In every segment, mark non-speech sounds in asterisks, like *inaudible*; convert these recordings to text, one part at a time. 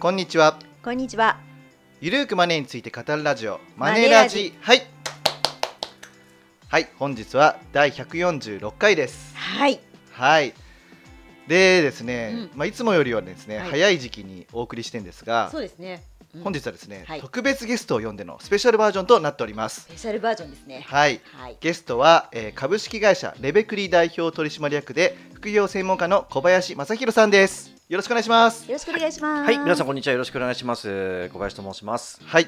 こんにちは。こんにちは。ゆるーくマネーについて語るラジオ。ママネーラジ。ジはい。はい本日は第146回です。はい。はい。でですね、うん。まあいつもよりはですね、はい。早い時期にお送りしてんですがそうですね。うん。本日はですね、はい。特別ゲストを呼んでのスペシャルバージョンとなっております。スペシャルバージョンですね。はい。はい。ゲストは、えー株式会社レベクリ代表取締役で副業専門家の小林正弘さんですよろしくお願いしますよろしくお願いします。はい、皆さんこんにちは。よろしくお願いします。小林と申します。はい、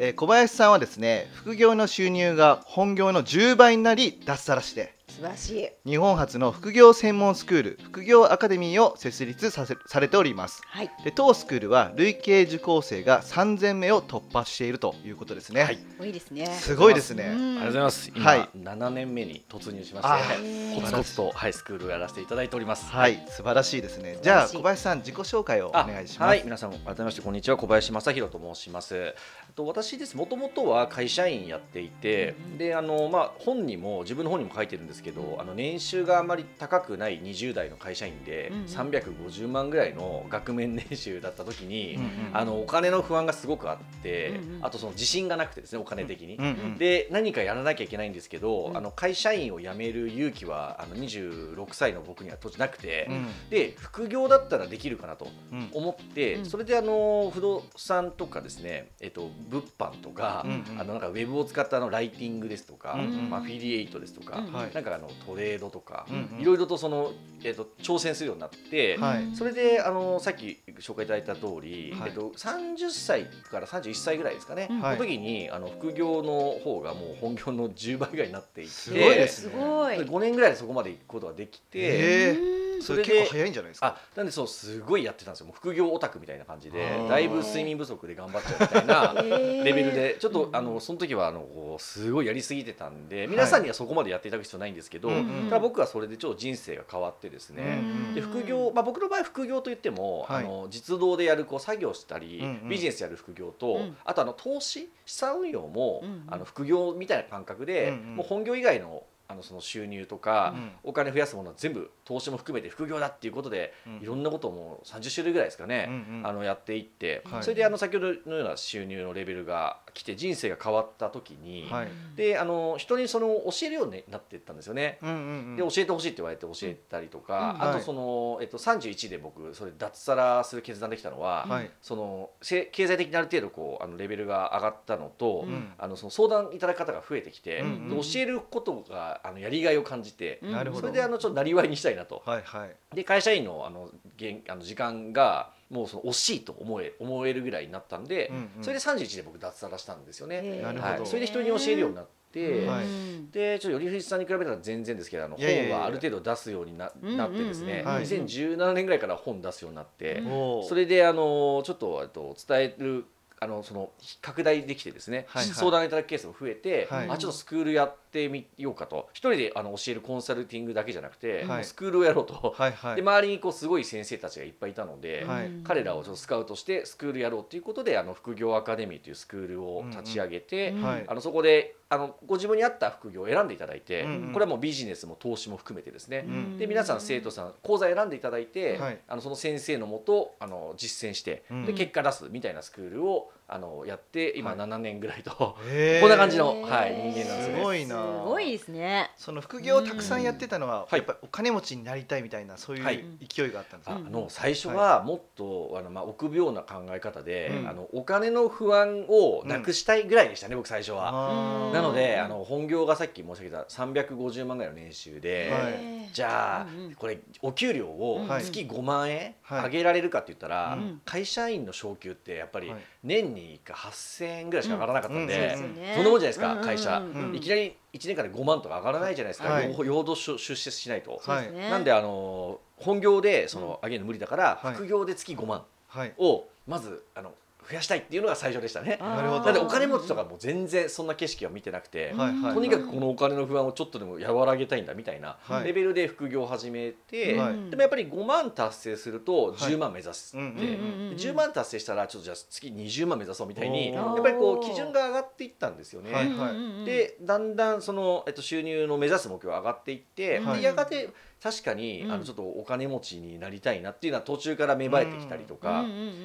えー小林さんはですね副業の収入が本業の10倍になり脱サラして素晴らしい。日本初の副業専門スクール副業アカデミーを設立させされております。はい。で当スクールは累計受講生が3000名を突破しているということですね、はい。多いですね。すごいですね、うんありがとうございます。今、はい。7年目に突入しまあして、ー。コツコツと、はい、スクールをやらせていただいております。はい、素晴らしいですね。じゃあ小林さん自己紹介をおあ願いします。はい、皆さん改めましてこんにちは。小林正弘と申します。あと私です。もともとは会社員やっていて、うんであのまあ本にも自分の本にも書いてるんですけど、あの年収があまり高くない20代の会社員で、うんうん。350万ぐらいの額面年収だった時に、うんうんあのお金の不安がすごくあって、うんうん。あとその自信がなくてですねお金的に。うんうんで何かやらなきゃいけないんですけど、うん。あの会社員を辞める勇気はあの26歳の僕には当時なくて、うん。で副業だったらできるかなとうん。思って、うん。それであの不動産とかですね、えっと、物販とか、うんうん。あのなんかウェブを使ったあのライティングですとか、うんうん。まあ、アフィリエイトですとか、うんはい。なんかあのトレードとか、うんうん。いろいろとその、えっと、挑戦するようになって、はい。それであのさっき紹介いただいた通り、はい。えっと、30歳から31歳ぐらいですかね、うん。はい。その時にあの副業の方がもう本業の10倍ぐらいになっていてすごいですね。すごい。5年ぐらいでそこまで行くことができて、えうんそれ結構早いんじゃないですか？あなんでそうすごいやってたんですよ。もう副業オタクみたいな感じでだいぶ睡眠不足で頑張っちゃうみたいな *laughs* レベルでちょっとうんあのその時はあのこうすごいやりすぎてたんで皆さんにはそこまでやっていただく必要ないんですけど、ただ僕はそれでちょっと人生が変わってですね、うんで副業、まあ、僕の場合副業といっても、はい。あの実動でやるこう作業したり、ビジネスやる副業と、うん。あとあの投資資産運用も、あの副業みたいな感覚で、もう本業以外のあのその収入とか、うん。お金増やすものは全部投資も含めて副業だっていうことで、うん。いろんなことをもう30種類ぐらいですかね、あのやっていって、はい。それであの先ほどのような収入のレベルが来て人生が変わった時に、はい。であの人にその教えるようになっていったんですよね。で教えてほしいって言われて教えたりとか、あとその、えっと、31で僕それ脱サラする決断できたのは、はい。そのせ経済的にある程度こうあのレベルが上がったのと、うん。あのその相談いただく方が増えてきて、教えることがあのやりがいを感じて、うん。なるほど。それであのちょっとなりわいにしたいなと。はいはい。で会社員のあの現あの時間がもうその惜しいと思え思えるぐらいになったんで、うんうん。それで31で僕脱サラしたんですよね。はい、それで人に教えるようになって、はい。うんでちょっと頼藤さんに比べたら全然ですけどあの本はある程度出すようになうんなってですね、はい。2017年ぐらいから本出すようになって、うん。それであのちょっとえっと伝えるあのその拡大できてですね、はいはい。相談いただくケースも増えて、はい。あちょっとスクールやってみようかと。一人であの教えるコンサルティングだけじゃなくて、はい。スクールをやろうと、はいはい。*laughs* で周りにこうすごい先生たちがいっぱいいたので、はい。うん彼らをちょっとスカウトしてスクールやろうということであの副業アカデミーというスクールを立ち上げて、うん。はい。あのそこであのご自分に合った副業を選んでいただいて、うんうん。これはもうビジネスも投資も含めてですね、うん。で皆さん生徒さん講座選んでいただいて、はい。あのその先生のもとあの実践して、うん。で結果出すみたいなスクールをあのやって今はい。7年ぐらいと、へー。こんな感じの、はい、人間なんですすね。ごいな。すごいですね。その副業をたくさんやってたのは、はい。やっぱりお金持ちになりたいみたいなそういうはい。勢いがあったんですか、ああうん。の最初はもっと、あのまあ、臆病な考え方で、うん。あのお金の不安をなくしたいぐらいでしたね、僕最初は。なのでうんあの本業がさっき申し上げた350万ぐらいの年収で、はいじゃあ、これお給料をはい。月5万円はい。上げられるかって言ったら、うん。会社員の昇給ってやっぱりはい。年に8000円ぐらいしか上がらなかったんうん。で、そんなもんじゃないですかうん会社。うん。いきなり1年間で5万とか上がらないじゃないですか、はい。出出世しないと。なんであの本業でその上げるの無理だから、はい。副業で月5万はい。をまずあの増やしたいっていうのが最初でしたね。なるほど。なんでお金持ちとかも全然そんな景色は見てなくて、はいはいとにかくこのお金の不安をちょっとでも和らげたいんだみたいなはい。レベルで副業を始めて、はい。でもやっぱり5万達成すると10万目指すって、うんうんうんうん。うん10万達成したらちょっとじゃあ月20万目指そうみたいにおやーっぱりこう基準が上がっていったんですよね。はいうんうんうんでだんだんその、えっと、収入の目指す目標が上がっていって、はい。でやがて確かに、うん。あのちょっとお金持ちになりたいなっていうのは途中から芽生えてきたりとか、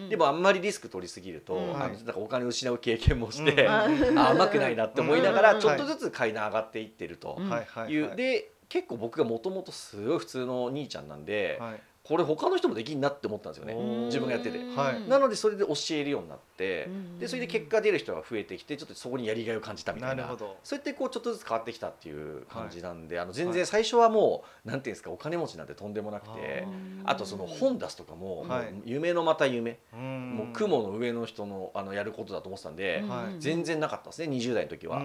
でもあんまりリスク取りすぎると、うんあのなんかお金を失う経験もして、うん。あうん。*laughs* 甘くないなって思いながら、うん。ちょっとずつ階段上がっていってると。いう、はい。で結構僕がもともとすごい普通の兄ちゃんなんで、はいこれ他の人もできんなって思ったんですよね。自分がやってて。はい。なのでそれで教えるようになって、うん。でそれで結果出る人が増えてきてちょっとそこにやりがいを感じたみたな。ないるほど。そうやってこうちょっとずつ変わってきたっていう感じなんで、あの全然最初はもうなんていうんですかお金持ちなんてとんでもなくてああとその本出すとかも、はい。もう夢のまた夢、うん。もう雲の上の人のあのやることだと思ってたんで、はい全然なかったですね20代の時は。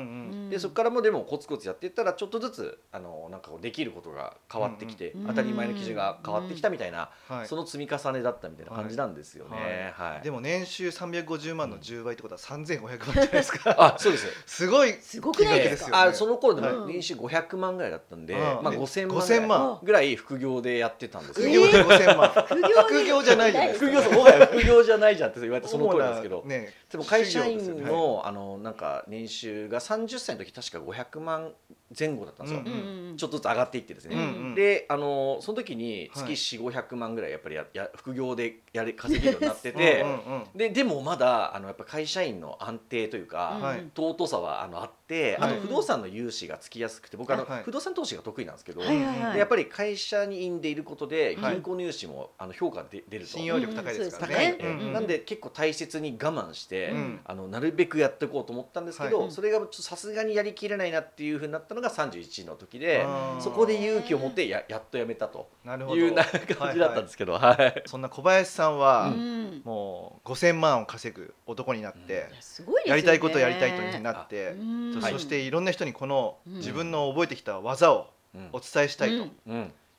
でそこからもでもコツコツやっていったらちょっとずつあのなんかこうできることが変わってきて、うん。当たり前の基準が変わってきたみたいな、はい。その積み重ねだったみたいな感じなんですよね。はい。でも年収350万の10倍ってことは3500万じゃないですか。あそうです。すごいすごくないですか？ね。あその頃でもはい年収500万ぐらいだったんで、うん。まあ、え5000万ぐら5000い副業でやってたんです副よ。業で5000万。副業副業じゃないよね副業そうもはや副業じゃないじゃんって言われてその通りなんですけど、ね。でも会社員の,、あのなんか年収が30歳の時確か500万前後だったんですよ、うんうんちょっとずつ上がっていってですね、うんうん。であのその時にはい。月4500万ぐらいやっぱりやや副業でやれ稼げるようになってて、うんででもまだあのやっぱ会社員の安定というか、はい。尊さはあのあって、あはい。と不動産の融資がつきやすくて僕あの、はい不動産投資が得意なんですけど、はいはいはい。でやっぱり会社にいんでいることではい。銀行の融資もあの評価で出ると。信用力高いですから高い。ねんで、うん。なんで結構大切に我慢して、うん。あのなるべくやっていこうと思ったんですけど、はい。それがさすがにやりきれないなっていうふうになったのが31の時でそこで勇気を持ってややっとやめたと。なるほど。いうな感じだったんですけど、はいそんな小林さんは、うん。もう5000万を稼ぐ男になってい、やすごいですよね。やりたいことやりたいとになって、うんそはい。そしていろんな人にこのうん。自分の覚えてきた技をうん。お伝えしたいと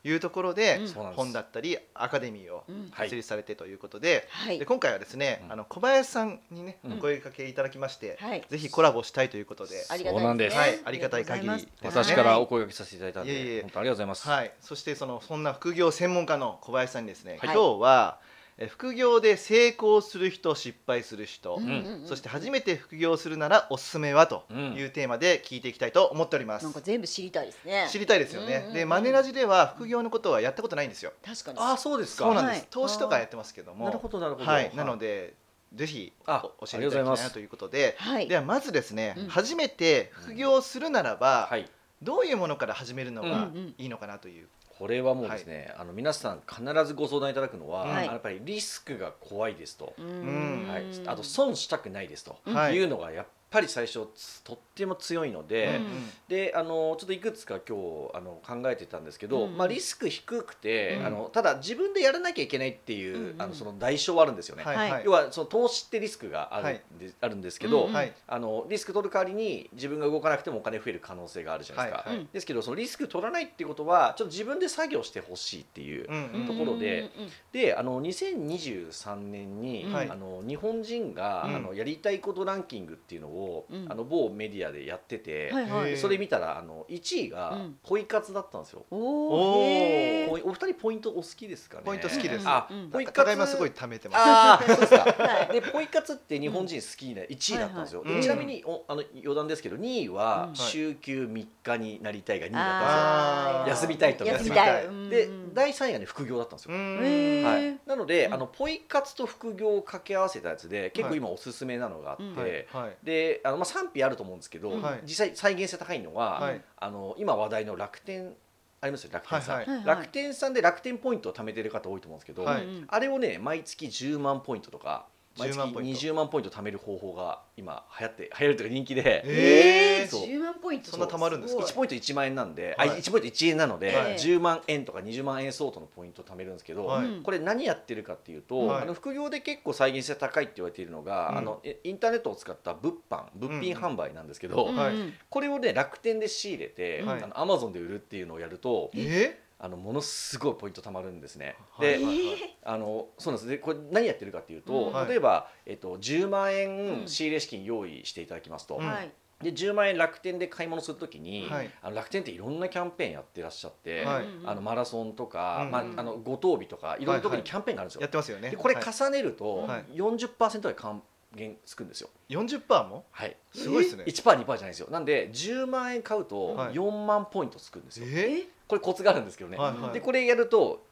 いうところで、本だったりアカデミーを設立されてということで,、はい。で今回はですね、うん。あの小林さんにね、うん。お声かけいただきまして、はい。ぜひコラボしたいということで、ありがそうなんです。はいありがたい限り。ありがとうございます。私からお声掛けさせていただいたんで、本当ありがとうございます。はい、そしてそのそんな副業専門家の小林さんにですね、はい。今日はえ副業で成功する人失敗する人、うんうんうんそして初めて副業するならおすすめはというテーマで聞いていきたいと思っております。なんか全部知りたいですね知りたいですよね。うんうんうんでマネラジでは副業のことはやったことないんですよ。確かにああそうですか。そうなんです。はい投資とかやってますけども。なるほどなるほど。はい。なのでぜひ教えていただきたいなということで、はいではまずですね、うん初めて副業するならば、はい。どういうものから始めるのがうんうんいいのかなという。これはもうですね、あの皆さん必ずご相談いただくのは、はい。やっぱりリスクが怖いですと、うん。はい、あと損したくないですと、はい。いうのがやっぱり最初つとっても強いので、うんであのちょっといくつか今日あの考えてたんですけど、うんまあ、リスク低くて、うん。あのただ自分でやらなきゃいけないっていう、うんうん。あのその代償はあるんですよね。はいはい。はい。要はその投資ってリスクがあるんで,、あるんですけど、あのリスク取る代わりに自分が動かなくてもお金増える可能性があるじゃないですか。はいはい。ですけどそのリスク取らないっていうことはちょっと自分で作業してほしいっていう。ところでうんうんであの2023年に、はい。あの日本人が、うん。あのやりたいことランキングっていうのを、うん。あの某メディアでやってて、はいはい。それ見たらあの1位がうん。ポイ活だったんですよ。おおー。お二人ポイントお好きですかね？ポイント好きです。あ、うんポイ活高山すごい貯めてます。ああそうですか。*laughs* はい。でポイ活って日本人好きな1位だったんですよ。はいはいでちなみにおあの余談ですけど2位はうん。週休3日になりたいが2位だっあー。休みたいとか。休みたい。ですよ。で第3位がね副業だったんですよ。はい、なので、うん。あのポイ活と副業を掛け合わせたやつで結構今おすすめなのがあって、うん。はい。はい。であの、まあ、賛否あると思うんですけど、はい。実際再現性高いのは、はい。あの今話題の楽天ありますよ楽天さん、はいはいはい。楽天さんで楽天ポイントを貯めてる方多いと思うんですけど、はい。うんあれをね毎月10万ポイントとか毎10月万ポイント。20万ポイント貯める方法が今流行って流行るというか人気で、えーそう。10万ポイント。そんな貯まるんです。か1ポイント1万円なんで、はい。あ1ポイント1円なので、はい。10万円とか20万円相当のポイントを貯めるんですけど、はい。うんこれ何やってるかっていうと、はい。あの副業で結構再現性高いって言われているのが、うん。あのえインターネットを使った物販物品販売なんですけど、うん。はい。これをね楽天で仕入れて、はい。あのアマゾンで売るっていうのをやるとえあのものすごいポイント貯まるんですね。はいで、はい。あのそうなんです。でこれ何やってるかっていうと、うん。はい。例えば、えっと、10万う円ん。仕入れ資金用意していただきますと、うん。はい。で10万円楽天で買い物するときに、はい。あの楽天っていろんなキャンペーンやってらっしゃって、はい。あのマラソンとか、うんまあ、あのご当日とかいろんなところにキャンペーンがあるんですよ。やってますよね。でこれはい。重ねるとはい。40%で還元つくんですよ。40%も？はい、すごいですね。1%、2%じゃないですよ。なんで10万円買うとはい。4万ポイントつくんですよ。え？これコツがあるんですけどね、はいはい。でこれやると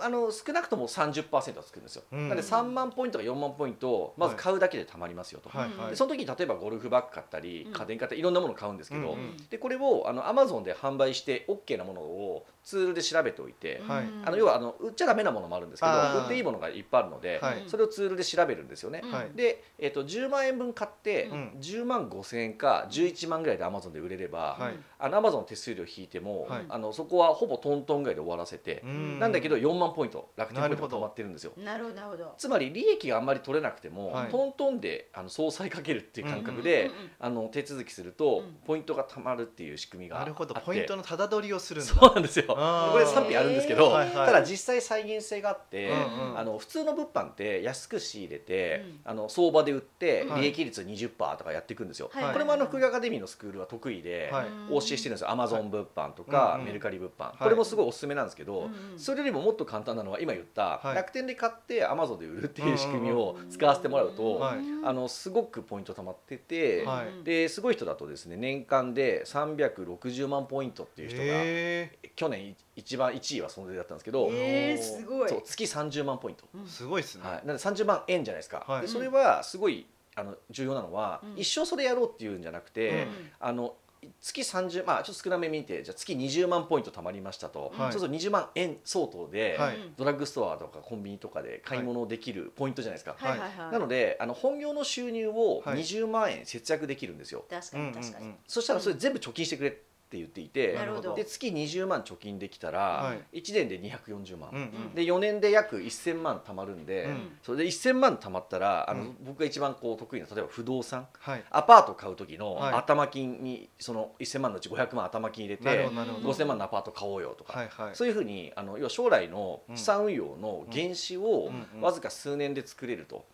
あの少なくとも30%はつくんですよ、うん。なんで3万ポイントか4万ポイントをまず買うだけでたまりますよと、はいはい。でその時に例えばゴルフバッグ買ったりうん。家電買ったりいろんなものを買うんですけど、うんうんでこれをあの Amazon で販売して OK なものをツールで調べておいて、はい。あの要はあの売っちゃダメなものもあるんですけど売っていいものがいっぱいあるので、はい。それをツールで調べるんですよね。うん。はい。で、えっと10万円分買って、うん。10万5千円か11万ぐらいで Amazon で売れれば、はい。あの Amazon の手数料引いても、はい。あのそこはほぼトントンぐらいで終わらせて、うん。なんだけど4万ポイント楽天ポイントがまってるんですよ。なるほどなるほど。つまり利益があんまり取れなくても、はいトントンであの総裁かけるっていう感覚で、あの手続きすると、うん。ポイントが貯まるっていう仕組みがあって。なるほどポイントのただ取りをするんだ。そうなんですよ。これ賛否あるんですけど、ただ実際再現性があって、あの普通の物販って安く仕入れて、うん。あの相場で売ってはい。利益率20%とかやっていくんですよ、はい。これもあの福井アカデミーのスクールは得意で、はい。お教えしてるんですよ。アマゾン物販とか、メルカリ物販、い。これもすごいおすすめなんですけど、それよりももっと簡単なのは今言った、はい。楽天で買ってアマゾンで売るっていう仕組みを使わせてもらうと、はい。あのすごくポイント貯まってて、はい。ですごい人だとですね年間で360万ポイントっていう人が、へ去年い一番1位はその出だったんですけど、えー、すごい。そう月30万ポイント、うん。ーすごいですね。はい、なんで30万円じゃないですか、はい。でそれはすごいあの重要なのは、うん。一生それやろうっていうんじゃなくて、うん。あの月30まあちょっと少なめ見てじゃあ月20万ポイント貯まりましたと、はい。そうすると20万円相当で、はい。ドラッグストアとかコンビニとかで買い物できるポイントじゃないですか、はいはいはい。なのであの本業の収入をはい。20万円節約できるんですよ、確かうんうんに確かに、うん。そしたらそれ全部貯金してくれって言っていて、で月20万貯金できたら、は1年で240万、で4年で約1000万貯まるんで、うん。それで1000万貯まったらあの、うん。僕が一番こう得意な例えば不動産。はい。アパート買う時のはい。頭金にその1000万のうち500万頭金入れてほどなるほど。5000万のアパート買おうよとか、はいはい。そういうふうにあの要は将来の資産運用の原資をわずか数年で作れると、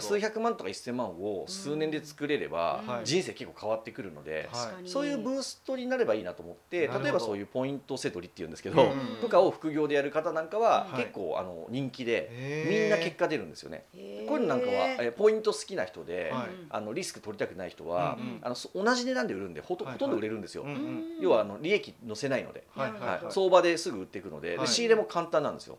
数百万とか1000万を数年で作れれば人生結構変わってくるので、そういうブーストになればいいなと思って例えばそういうポイントせ取りっていうんですけど、うんとかを副業でやる方なんかは結構あの人気で、みんな結果出るんですよね。こういうのなんかはえポイント好きな人で、あのリスク取りたくない人は、あの同じ値段で売るんでほと,、ほとんど売れるんですよ。要はあの利益乗せないので、はい相場ですぐ売っていくので,で、仕入れも簡単なんですよ。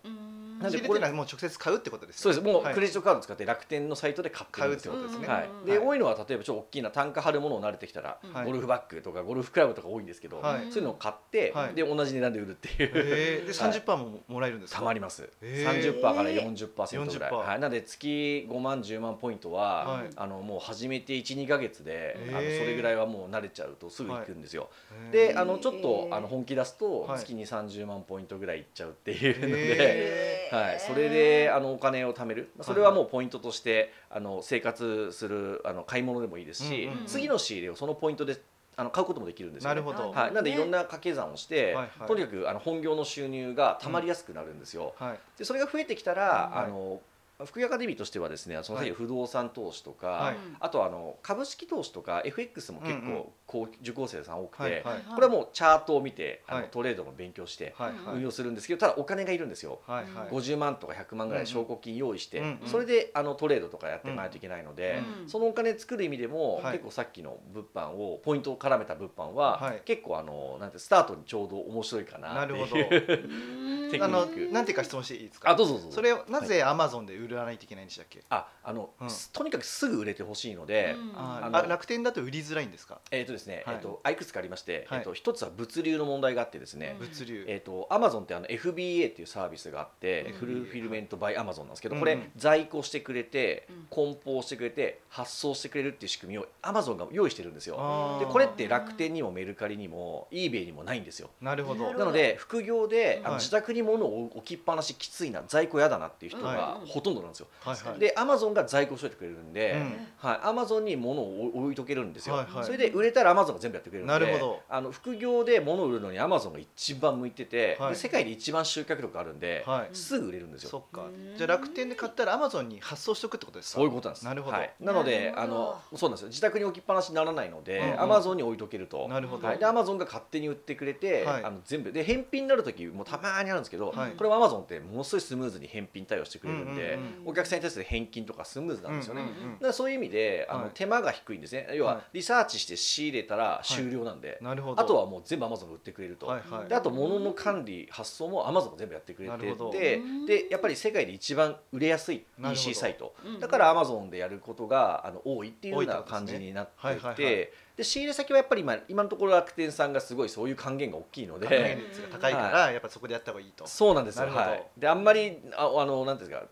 うんなんで仕入れっていうのはもう直接買うってことですそうです。もうはい。クレジットカード使って楽天のサイトで買。買うってことですね。はい、うん。で、はい。多いのは例えばちょっと大きな単価張るものを慣れてきたら、はい。ゴルフバッグとかゴルフクラブとか多いんですけど、はい。そういうのを買って、はい。で同じ値段で売るっていう、へー。ではい。30%ももらえるんですか？たまります、へー。30%から40%ぐらい、40%はい、なので月5万10万ポイントは、はい。あのもう始めて12か月で、へー。あのそれぐらいはもう慣れちゃうとすぐ行くんですよ、であのちょっとあの本気出すとはい。月に30万ポイントぐらいいっちゃうっていうので、へはい、それであのお金を貯める。まあそれはもうポイントとしてあの生活するあの買い物でもいいですし、うんうんうん。次の仕入れをそのポイントであの買うこともできるんですよ、ね、なるほど。はい、なんでいろんな掛け算をして、はいはい。とにかくあの本業の収入がたまりやすくなるんですよ。はい。でそれが増えてきたら、はいあの福井アカデミーとしてはですねその不動産投資とか、はい。あとあの株式投資とか FX も結うんうん。構受講生さん多くて、はいはい。これはもうチャートを見てあの、はい。トレードの勉強して運用するんですけどただお金がいるんですよ。はいはい。50万とか100万ぐらい証拠金用意して、うんうん。それであのトレードとかやっていかないといけないので、うんそのお金作る意味でも、はい。結構さっきの物販をポイントを絡めた物販は、はい。結構あのなんてスタートにちょうど面白いかなっていうなるほど。*laughs* テクあのニック。なんていうか質問していいですか？あどうぞどうぞ。それをなぜアマゾンで売らないといけないんでしたっけ？ああの、うん。とにかくすぐ売れてほしいので、うん。ああのあ楽天だと売りづらいんですか？えっ、とですね、はい。えっ、とあいくつかありまして、はい。えっ、と一つは物流の問題があってですね、うん。物流。えー、とアマゾンってあの FBA っていうサービスがあって、うん。フルフィルメントバイアマゾンなんですけど、うん。これ在庫してくれて、うん。梱包してくれて発送してくれるっていう仕組みをアマゾンが用意してるんですよ。でこれって楽天にもメルカリにも eBay にもないんですよ。なるほど。なので副業で、あのはい。自宅に物を置きっぱなしきついな在庫やだなっていう人がはい。ほとんどなんですよ、はいはい。でアマゾンが在庫しといてくれるんで、うん。はい、アマゾンに物を置いとけるんですよ、はいはい。それで売れたらアマゾンが全部やってくれるんでなるほど。あの副業で物を売るのにアマゾンが一番向いてて、はい。で世界で一番集客力あるんで、はい。すぐ売れるんですよ。そっか。うんじゃあ楽天で買ったらアマゾンに発送しとくってことですか？そういうことなんです。なるほど。はい、なのであのそうなんですよ。自宅に置きっぱなしにならないのうんうでん。アマゾンに置いとけると。なるほど。はい、でアマゾンが勝手に売ってくれて、はい。あの全部。で返品になる時もたまにあるんですけど、はい。これはアマゾンってものすごいスムーズに返品対応してくれるんで、うんうんうん。お客さんに対する返金とかスムーズなんですよね、うんうんうんだからそういう意味であの、はい手間が低いんですね。要ははリサーチして仕入れたら終了なんで、なるほど。あとはもう全部アマゾンが売ってくれると、はいはい。であと物の管理発送もアマゾンが全部やってくれててうん。でやっぱり世界で一番売れやすい EC サイト。うんだからアマゾンでやることがあの多いっていうような感じになってはいてで仕入れ先はやっぱり今今のところ楽天さんがすごいそういう還元が大きいの還元で。率が高いからやっぱそこでやった方がいいと。そうなんですよ、はい、であんまりああのなんていうんですか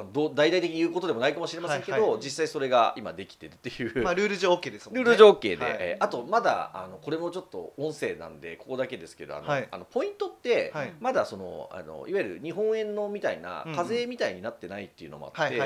あどう大々的に言うことでもないかもしれませんけど、はいはい。実際それが今できてるっていう、まあルール上 OK ですもんね。ルール上 OK で、はい。えーあとまだあのこれもちょっと音声なんでここだけですけどあの、はい。あのポイントって、はい。まだそのあのいわゆる日本円のみたいな課税みたいになってないっていうのもあって、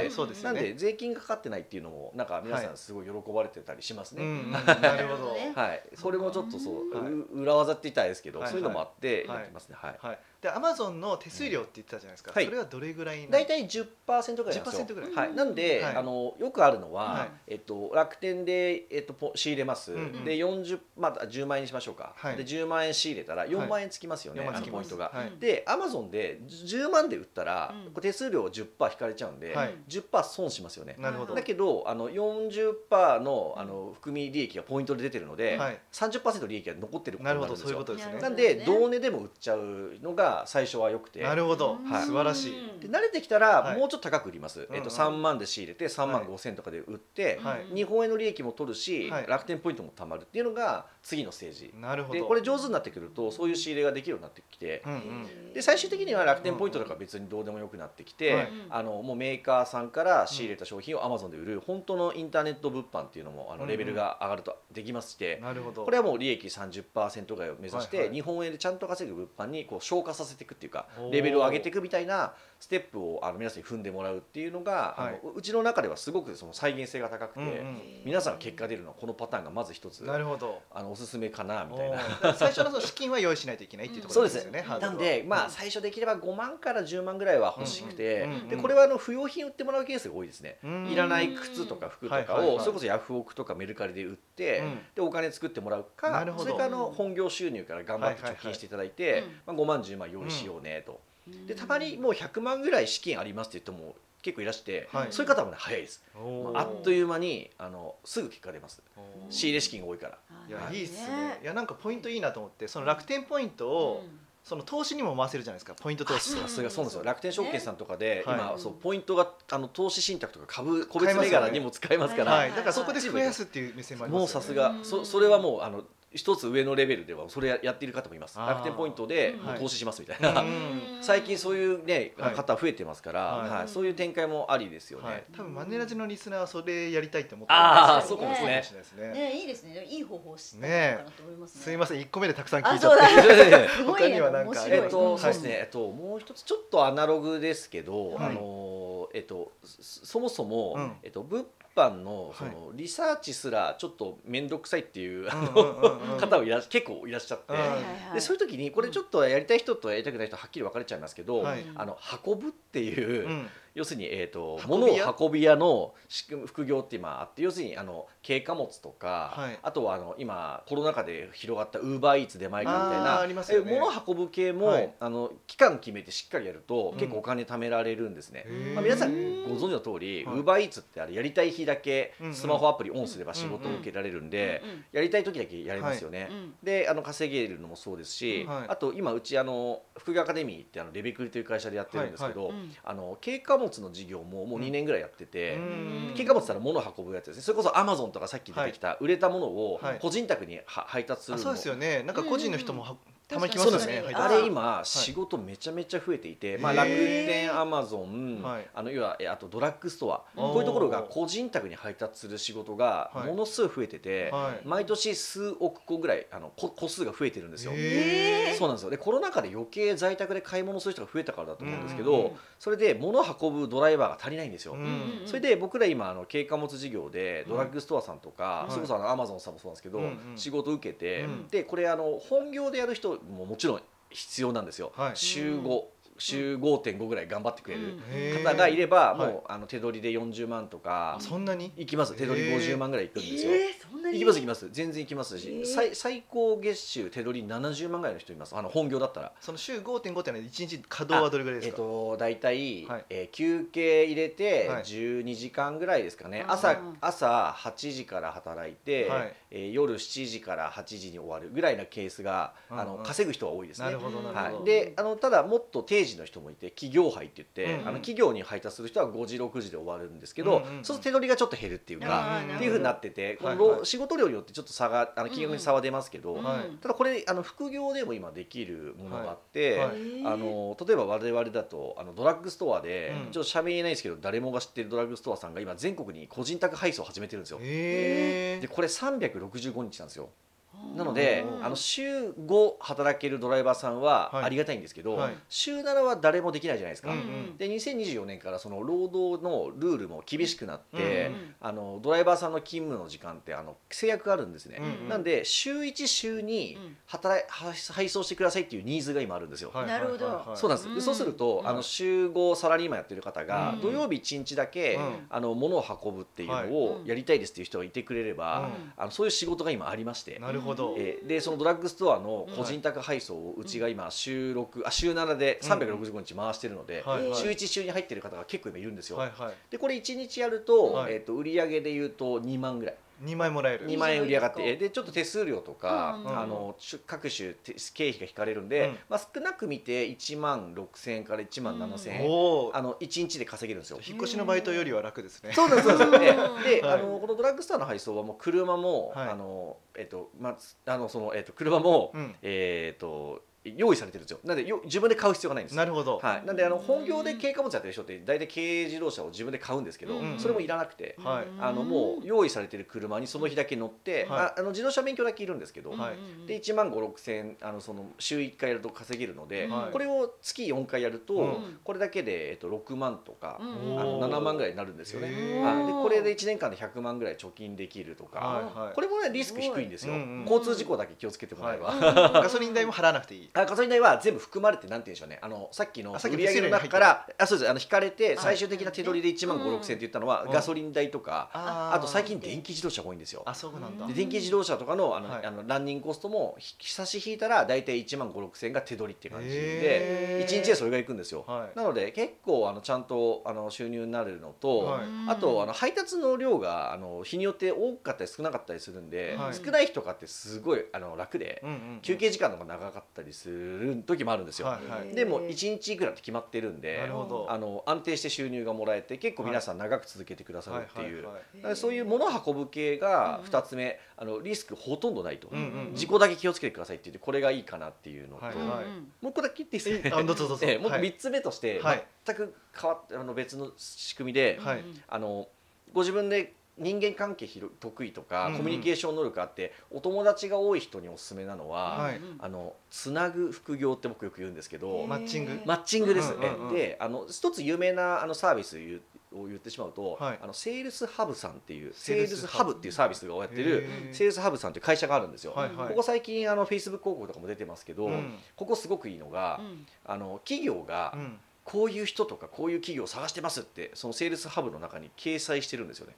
なんで税金がかかってないっていうのもなんか皆さはんすごい喜ばれてたりしますね。うんうんな *laughs* なるほど。はい、それもちょっとそう、裏技って言ったらですけど、はい。そういうのもあってはい。やってますね。はい。はいでアマゾンの手数料って言ってたじゃないですか。はい。それはどれぐらい大体10%ぐらいなんですよ。10%ぐらい。はい。なんで、はい。あのよくあるのは、はい。えっと楽天でえっとポ仕入れます。うんうん。で40まあ10万円にしましょうか。はい。で10万円仕入れたら4万円つきますよね。4万あつきます。のポイントが。はい。でアマゾンで10万で売ったら、うん。これ手数料10%引かれちゃうんで、はい。10%損しますよね。なるほど。だけどあの40%のあの含み利益がポイントで出てるので、はい。30%利益が残ってることなるほどそうになるんですよいうことですね。なんで同値でも売っちゃうのが最初は良くて。なるほど。はい。素晴らしい。で慣れてきたらはい。もうちょっと高く売ります、うんえっと、3万で仕入れて3万はい5千とかで売って、はい。日本円の利益も取るし、はい。楽天ポイントも貯まるっていうのが次のステージ。なるほど。でこれ上手になってくるとそういう仕入れができるようになってきて。うんうん。で最終的には楽天ポイントとか別にどうでもよくなってきて、はいあのもうメーカーさんから仕入れた商品をアマゾンで売る本当のインターネット物販っていうのもあうんうん。のレベルが上がるとできまして、なるほど。これはもう利益30%ぐらいを目指して、日本円でちゃんと稼ぐ物販にこう消化させていくっていうかレベルを上げていくみたいなステップをあの皆さんに踏んでもらうっていうのが、はい。あのうちの中ではすごくその再現性が高くて、うんうん。皆さんが結果出るのはこのパターンがまず一つ。なるほど。あのおすすめかなみたいな。最初のその資金は用意しないといけないっていうところですよね。ハードルはなんで、まあ、最初できれば5万から10万ぐらいは欲しくて、うんうんうんでこれはあの不要品売ってもらうケースが多いですね。うん。いらない靴とか服とかをそれこそヤフオクとかメルカリで売って、うん。でお金作ってもらうかそれからあの本業収入から頑張って貯金していただいて、まあ、5万10万用意しようねと、でたまにもう100万ぐらい資金ありますって言っても結構いらして、はい。そういう方もね早いです、まああっという間にあのすぐ結果出ます。仕入れ資金が多いから。いやいいっすね。いやなんかポイントいいなと思ってその楽天ポイントをその投資にも回せるじゃないですかポイント投資。うんさすがそうなんですよ。楽天証券さんとかで、はい。今そうポイントがあの投資信託とか株個別銘柄にも使えますから、はい。だからそこで増やすっていう目線もありますよね。もうさすがうん。そそれはもうあの一つ上のレベルではそれややっている方もいます。楽天ポイントで投資しますみたいな、うん。*laughs* 最近そういうね、はい。方増えてますから、はい。はい。そういう展開もありですよね、はい、多分マネラジのリスナーはそれやりたいって思ってあーそうかもしれしないですね。ね。いいですね。いい方法を知ったのかなと思いますね。すいません。1個目でたくさん聞あいちゃって。すご他いね。にはなんかえっと、はい。そうですね、えっと、もう一つちょっとアナログですけど、はい。あのえっとそそもそも、うん。えっと物販のそはい。のリサーチすらちょっと面倒くさいっていう、方をいらっ結構いらっしゃって、でそういう時にこれちょっとやりたい人とやりたくない人はっきり分かれちゃいますけど、はい。あの運ぶっていう、うん要するに、えー、と運び屋物を運び屋の仕組み副業って今あって要するにあの軽貨物とか、はい。あとはあの今コロナ禍で広がったウーバーイーツ出前館みたいなありますよね。え物運ぶ系も、はい。あの期間決めてしっかりやると、うん。結構お金貯められるんですね。まあ、皆さんご存知の通り、はい。ウーバーイーツってあれやりたい日だけスマホアプリオンすれば仕事を受けられるんで、うんやりたい時だけやれますよね。うん。であの稼げるのもそうですし、はい。あと今うちあの副業アカデミーってあのレベクリという会社でやってるんですけど、はい。はい。うん。あの軽貨物の事業ももう2年ぐらいやってて、うん。軽貨物ったら物を運ぶやつですね。それこそアマゾンとかさっき出てきた売れたものをはい。個人宅には配達するのあそうですよね。なんか個人の人もはたまに来ますよねですね。あはい。れ今仕事めちゃめちゃ増えていて、まあ、楽天アマゾン、はい。あの要はえあとドラッグストア。こういうところが個人宅に配達する仕事がはい。ものすごい増えてて、はい。毎年数億個ぐらいあのこ個数が増えてるんですよ。そうなんですよ。でコロナ禍で余計在宅で買い物する人が増えたからだと思うんですけど、それで物を運ぶドライバーが足りないんですよ。うん。それで僕ら今あの軽貨物事業でドラッグストアさんとか、はい。それこそあのアマゾンさんもそうなんですけど、うんうん仕事を受けて、うん。でこれあの本業でやる人ももちろん必要なんですよ、はい。週5週5.5ぐらい頑張ってくれる方がいれば、はいもうあの手取りで40万とか。あそんなに？いきます。手取りへー。50万ぐらいいくんですよ。えー、そんなに？いきますいきます。全然いきますし、最最高月収手取り70万ぐらいの人います。あの本業だったら。その週5.5ってのは1日稼働はどれぐらいですか、えっと、大体、はい。えー休憩入れてはい。12時間ぐらいですかね、朝朝8時から働いて、はい。えー夜7時から8時に終わるぐらいなケースが、あの稼ぐ人は多いですね。なる。ほどなるほど、はい、であのただもっと定時の人もいて企業配って言って、うんうん。あの企業に配達する人は5時6時で終わるんですけど、うんうんうん。そうすると手取りがちょっと減るっていうか、あーっていうふうになってて、このはい。はい労仕事量によってちょっと差があの金額に差は出ますけど、うんはい。ただこれあの副業でも今できるものがあって、はい。あの例えば我々だとあのドラッグストアで、うん。ちょっと喋れないですけど誰もが知ってるドラッグストアさんが今全国に個人宅配送を始めてるんですよ。へでこれ365日なんですよ。うんなので、うんあの週5働けるドライバーさんははい。ありがたいんですけど、はい。週7は誰もできないじゃないですか。うんうん。で2024年からその労働のルールも厳しくなって、うんあのドライバーさんの勤務の時間ってあの制約があるんですね。うんうん。なんで週1週にうん。働配送してくださいっていうニーズが今あるんですよ。はい。なるほど。そうなんです、うん。そうすると、うん。あの週5サラリーマンやってる方が、うん。土曜日1日だけ、うん。あの物を運ぶっていうのをはい。やりたいですっていう人がいてくれれば、うん。あのそういう仕事が今ありまして、なるほど、えーでそのドラッグストアの個人宅配送をうちが今週6あ週7で365日回してるので、はいはい。週1週に入ってる方が結構今いるんですよ。はいはい。でこれ1日やると,、はい。えー、と売上でいうと2万ぐらい2枚もらえる。2万円売り上がって。でちょっと手数料とか、うんあの各種て経費が引かれるんで、うん。まあ、少なく見て1万6000円から1万7000円、おおあの1日で稼げるんですよ。引っ越しのバイトよりは楽ですね。そうなんですそうなんですうんで、ではい。あのこのドラッグストアの配送はもう車も、はい。あのえっとまああのそのえっと車も、うん。えっと用意されてるんですよ。なんでよ自分で買う必要がないんです。なるほど、はい、なんであの本業で軽貨物やってる人って大体軽自動車を自分で買うんですけど、うん。それもいらなくて、はい。あのもう用意されてる車にその日だけ乗って、はい。ああの自動車免許だけいるんですけど、はい。で1万5 6千円あのその週1回やると稼げるので、はい。これを月4回やると、うん。これだけで、えっと、6万とか、うんあのおー。7万ぐらいになるんですよね。あでこれで1年間で100万ぐらい貯金できるとか、はいはい。これもねリスク低いんですよ、うんうん交通事故だけ気をつけてもらえば、ガソリン代も払わなくていい。あガソリン代は全部含まれてなんて言うんでしょうね。あのさっきのあさっき売上の中からあそうです。あの引かれて最終的な手取りで1万5 6千円って言ったのは、うんガソリン代とか、ああと最近電気自動車が多いんですよ。あそうなんだ。で電気自動車とかのあの、はい。あのランニングコストもひ差し引いたら大体1万5 6千円が手取りっていう感じでへー。1日でそれがいくんですよ。はい。なので結構あのちゃんとあの収入になるのと、はい。あとあの配達の量があの日によって多かったり少なかったりするんで、はい。少ない日とかってすごいあの楽で、うんうん休憩時間の方が長かったりする時もあるんですよ。はいはい。でも1日いくらって決まってるんなであの安定して収入がもらえて結構皆さん長く続けてくださるっていう。はいそういう物を運ぶ系がうん2つ目、あのリスクほとんどないと、事故だけ気をつけてくださいって言ってこれがいいかなっていうのと、はいもはい。う一個だけ言っていいですか、えあどうぞどうぞ。*laughs* ええもうはい。3つ目として、はい。全く変わってあの別の仕組みで、はい。あのご自分で人間関係広得意とか、うんうん。コミュニケーション能力あってお友達が多い人におすすめなのは、はい。あのつなぐ副業って僕よく言うんですけど、マッチング。マッチングです、うんうんうん。であの一つ有名なあのサービスを言ってしまうと、はい。あのセールスハブさんっていうセールスハブ。っていうサービスがやってるセールスハブさんっていう会社があるんですよ、はいはい。ここ最近あのフェイスブック広告とかも出てますけど、うん。ここすごくいいのが、あの企業がうんこういう人とかこういう企業を探してますってそのセールスハブの中に掲載してるんですよね。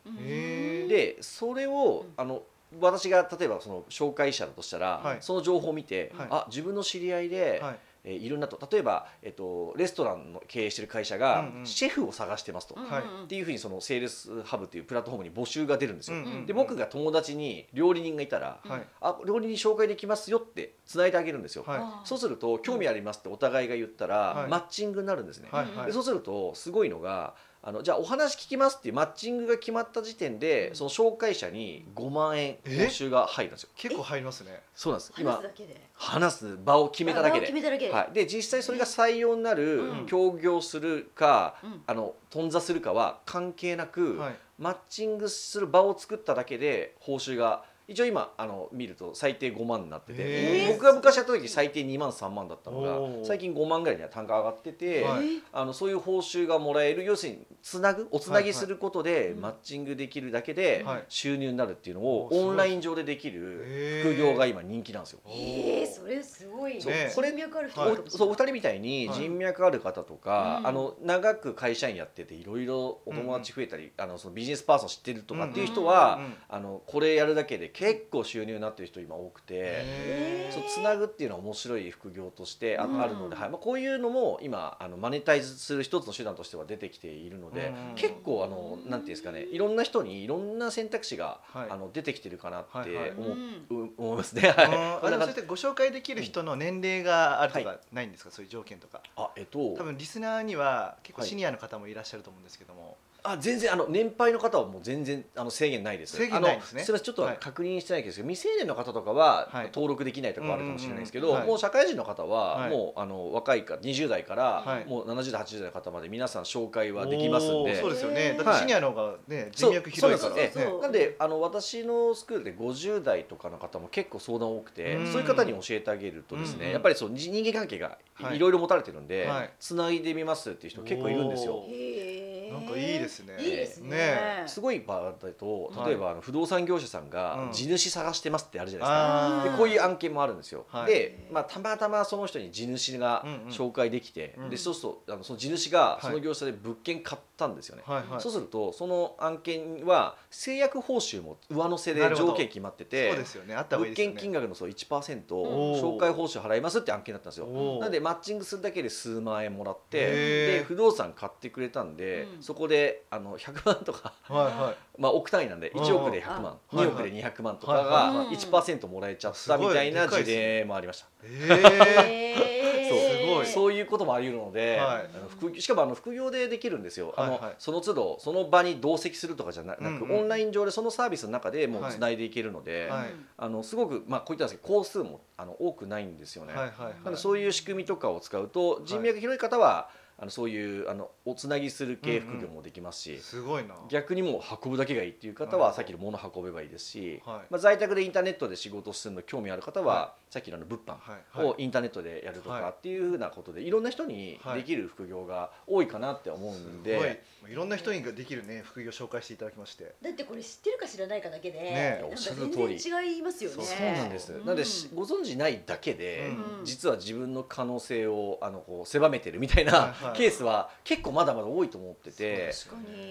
でそれをうん。あの私が例えばその紹介者だとしたら、はい。その情報を見て、はい。あ自分の知り合いで、はいえーいるんだと例えば、えっと、レストランの経営してる会社がシェフを探してますと、はい。っていうふうにそのセールスハブっていうプラットフォームに募集が出るんですよ。うんうんで僕が友達に料理人がいたら、はい。あ料理人紹介できますよって繋いであげるんですよ。はい。そうすると興味ありますってお互いが言ったら、はい。マッチングになるんですね。はいはい。でそうするとすごいのがあのじゃあお話聞きますっていうマッチングが決まった時点でその紹介者に5万円え？報酬が入るんですよ。結構入りますね。そうなんです。話今すだけで。話す場を決めただけで。あ決。めただけで。はい、で実際それが採用になる、うん。協業するか、うん。あの頓挫するかは関係なく、はい。マッチングする場を作っただけで報酬が一応今あの見ると最低5万になってへてー。僕が昔やった時最低2万3万だったのおがー。最近5万ぐらいには単価上がってて、はい。あのそういう報酬がもらえる要するにつなぐおつなぎすることでうん。マッチングできるだけではい。収入になるっていうのをオンライン上でできる副業が今人気なんですよ。えー、それすごい。そうね。これ人脈ある人はい。多いかもしれない。そうお二人みたいにはい。人脈ある方とか、うん。あの長く会社員やってていろいろお友達増えたり、あのそのビジネスパーソン知ってるとかっていう人は、うんあのこれやるだけで結構収入になってる人今多くて。そうつなぐっていうのは面白い副業としてあ,、るので、はい。まあ、こういうのも今あのマネタイズする一つの手段としては出てきているので、うん。結構あのなんていうんですかねいろんな人にいろんな選択肢が、はい。あの出てきてるかなってはいはい。思,、うん。う思いますね。はい。あーあでもそれってご紹介できる人の年齢があるとはかないんですか、そういう条件とか。あえっと多分リスナーには結構はい。シニアの方もいらっしゃると思うんですけども、あ全然あの年配の方はもう全然あの制限ないです。制限ないですね。あのすみませんちょっとはい。確認してないですけど、未成年の方とかははい。登録できないとかはあるかもしれないですけど、はいもう社会人の方は、はい。もうあの若いか20代から、はい。もう70代80代の方まで皆さん紹介はできますんで。そうですよね。だってシニアの方がね、人脈広いからね。そうそうそうそう。なんであの私のスクールで50代とかの方も結構相談多くて、うん。そういう方に教えてあげるとですね、うんやっぱりそう人間関係がはい。いろいろ持たれてるんで、はい。つないでみますっていう人結構いるんですよ。お。へーなんかいいですねいいですね。ねすごい場合だとはい。例えばあの不動産業者さんうん。が地主探してますってあるじゃないですか。でこういう案件もあるんですよ、はい。で、まあ、たまたまその人に地主が紹介できて、うん。でそうするとあのその地主がい。その業者で物件買ったんですよね、そうするとその案件は制約報酬も上乗せで条件決まっててそうですよね。あ物件金額のそう1%おー。紹介報酬払いますって案件だったんですよ。なんでマッチングするだけで数万円もらってで不動産買ってくれたんで、うん。そこであの100万とかまあ、億単位なんでうん1億で100万。あ2億で200万とかはいがはい。はい1%もらえちゃったみたいな事例もありました。えへーすごいそう。いうこともあり得るので、はい。あの副しかもあの副業でできるんですよ、あのはい。はいその都度その場に同席するとかじゃなく、うんうん。オンライン上でそのサービスの中でもうはい。つないでいけるので、はい。あのすごく、まあ、こういったんですけど工数もあの多くないんですよね。なのでそういう仕組みとかを使うと人脈広い方は、あのそういうあのおつなぎする系副業もできますし、すごいな。逆にもう運ぶだけがいいっていう方はさっきの物運べばいいですし、はい。まあ、在宅でインターネットで仕事するの興味ある方は、はさっきのあの物販はい。はい。をインターネットでやるとはい。かっていうふうなことでいろんな人にはいできる副業が多いかなって思うんすで、ごい。いろんな人にできるね副業紹介していただきまして。だってこれ知ってるか知らないかだけで、ねなんかおっしゃる全通り。然違いますよね。そうそうなんです、うん。なのでしご存じないだけで、うん。実は自分の可能性をあのこう狭めてるみたいな、はいはいケースは結構まだまだ多いと思ってて。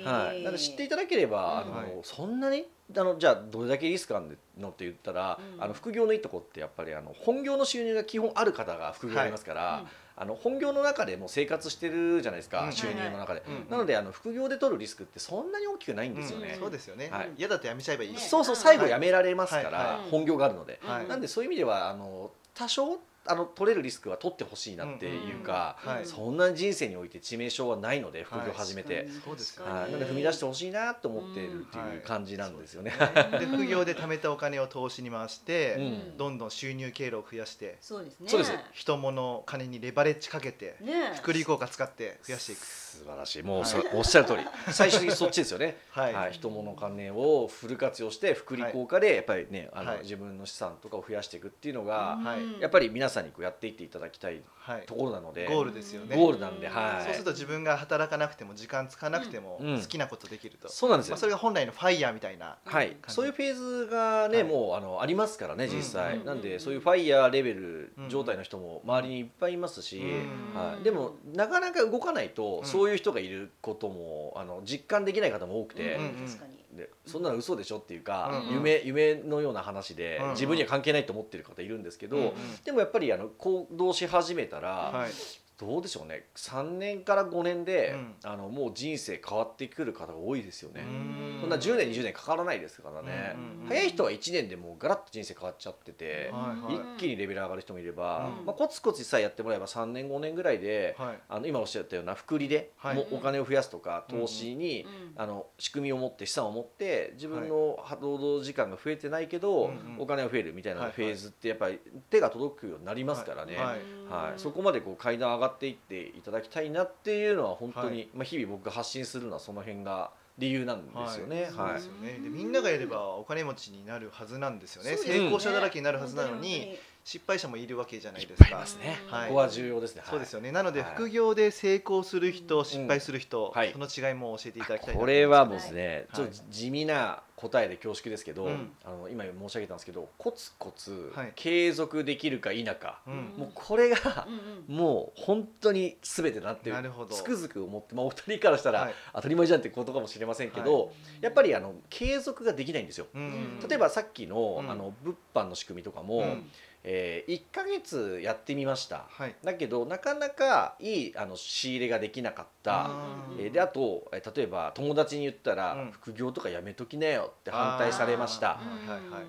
はい、なので知っていただければ、うん。あのはい。そんなにあのじゃあどれだけリスクあるのって言ったら、うん。あの副業のいいとこってやっぱりあの本業の収入が基本ある方が副業ありますから、あの本業の中でも生活してるじゃないですか、うん。収入の中で、うんうん。なのであの副業で取るリスクってそんなに大きくないんですよね、うん。そうですよね。はい。嫌だとやめちゃえばいいね。そうそううん最後やめられますから、はい。はい。本業があるので、はいなんでそういう意味ではあの多少あの取れるリスクは取ってほしいなっていうか、うんはい。そんな人生において致命傷はないので副業始めて、そうですよはい、なので踏み出してほしいなと思っているっていう感じなんですよね。で副業で貯めたお金を投資に回して、うん。どんどん収入経路を増やしてそうですね。そうです。人物金にレバレッジかけてね。福利効果使って増やしていく。素晴らしい。もうそ、おっしゃる通り。最終的にそっちですよね。*laughs* はい、はい、人物金をフル活用して福利効果でやっぱりねあの、はい。自分の資産とかを増やしていくっていうのが、はいうん。やっぱり皆さんにこうやっていっていただきたいはい。ところなので、ゴールですよね。ゴールなんではい。そうすると自分が働かなくても時間使わなくてもうん。好きなことできると、そうなんですよ、まあ、それが本来のファイヤーみたいなはい、そういうフェーズがね、はい。もうあのありますからね実際、うん。なんでそういうファイヤーレベルうん。状態の人も周りにいっぱいいますし、うん。はい、でもなかなか動かないと、うん。そういう人がいることもあの実感できない方も多くて、うん。確かに。でそんなの嘘でしょっていうか、うん夢夢のような話で、うん。自分には関係ないと思ってる方いるんですけど、うんうん。でもやっぱりあの行動し始めたら、はいどうでしょうね。3年から5年で、うん。あのもう人生変わってくる方が多いですよね。うん。そんな10年20年かからないですからね、うんうん早い人は1年でもうガラッと人生変わっちゃってて、はいはい。一気にレベル上がる人もいれば、うん。まあ、コツコツさえやってもらえば3年5年ぐらいで、はい。あの今おっしゃったような福利で、はい。もうお金を増やすとかうん投資に、うんあの仕組みを持って資産を持って自分の労働時間が増えてないけど、うんうん。お金が増えるみたいなはいはい。フェーズってやっぱり手が届くようになりますからね。はい。はい、そこまでこう階段上がっていっていただきたいなっていうのは本当に、はいまあ、日々僕が発信するのはその辺が理由なんですよね。そうはいですよね。でみんながやればお金持ちになるはずなんですよね。ね成功者だらけになるはずなのに失敗者もいるわけじゃないですかま。すね。はいここは重要ですね。はいそうですよね。なのではい副業で成功する人、失敗する人、はいその違いも教えていただきたいなこれはもううですね、はいちょっと地味な答えで恐縮ですけど、うん。あの今申し上げたんですけどコツコツはい。継続できるか否か、うん。もうこれがもう本当に全てだってつくづく思って、まあ、お二人からしたらはい。当たり前じゃんってことかもしれませんけど、やっぱりあの継続ができないんですよ。うん。例えばさっきの,、うん。あの物販の仕組みとかも、うんえー1ヶ月やってみました。はい。だけどなかなかいいあの仕入れができなかった、あえーであと、えー例えば友達に言ったら、うん。副業とかやめときなよって反対されました。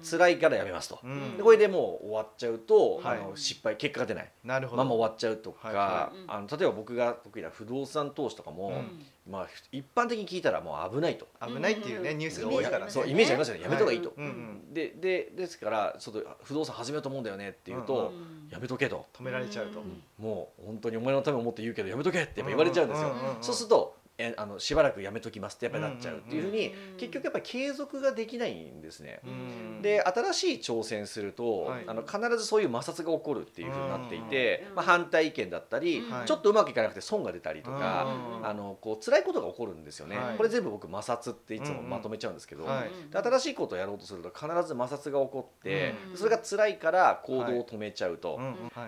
辛いからやめますと、うん。でこれでもう終わっちゃうと、はい。あの失敗結果が出ない。なるほど。まま終わっちゃうとか、はいはい。あの例えば僕が得意な不動産投資とかも、うんまあ、一般的に聞いたらもう危ないと。危ないっていうねうんニュースが多いからね。そうイメージありますよね。やめた方がいいと、うんうんででですからちょっと不動産始めようと思うんだよねって言うと、うんやめとけと、止められちゃうと。うん。もう本当にお前のためを思って言うけどやめとけってやっぱ言われちゃうんですよ、んんんん。そうするとえあのしばらくやめときますってやっぱりなっちゃうっていうふうに、うん結局やっぱり継続ができないんですね、うんで新しい挑戦すると、はい。あの必ずそういう摩擦が起こるっていうふうになっていて、うんまあ、反対意見だったり、はい。ちょっとうまくいかなくて損が出たりとか、うんあのこう辛いことが起こるんですよね、はい。これ全部僕摩擦っていつもまとめちゃうんですけど、新しいことをやろうとすると必ず摩擦が起こって、うんそれが辛いから行動を止めちゃうと、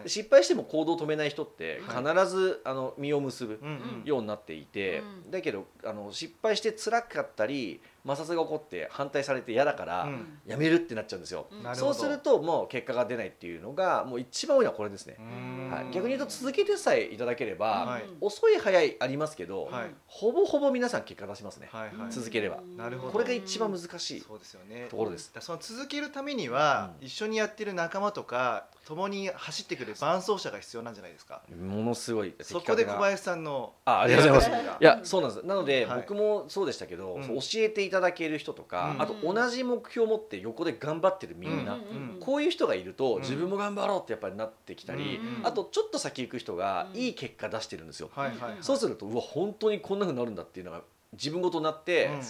失敗しても行動を止めない人っては必ず、あの実を結ぶようになっていて、うんだけどあの失敗して辛かったり摩擦が起こって反対されて嫌だから、うん。やめるってなっちゃうんですよ、うん。そうするともう結果が出ないっていうのがもう一番多いのはこれですね、うん。はい、逆に言うと続けてさえいただければ、はい。遅い早いありますけど、はい。ほぼほぼ皆さん結果出しますね、はいはい。続ければ。なるほど。これが一番難しいそうですよね。ところです。その続けるためには、うん。一緒にやってる仲間とか共に走ってくる伴走者が必要なんじゃないですか。ものすごいそこで小林さんのあありがとうございます。いやそうなんです。なので、はい。僕もそうでしたけど、うん。教えていただける人とか、うん。あと同じ目標を持って横で頑張ってるみんな、うんうんこういう人がいると、うん。自分も頑張ろうってやっぱりなってきたり、うんあとちょっと先行く人がうん。いい結果出してるんですよ、はいはいはい。そうするとうわ本当にこんなふうになるんだっていうのが自分ごとになって、うん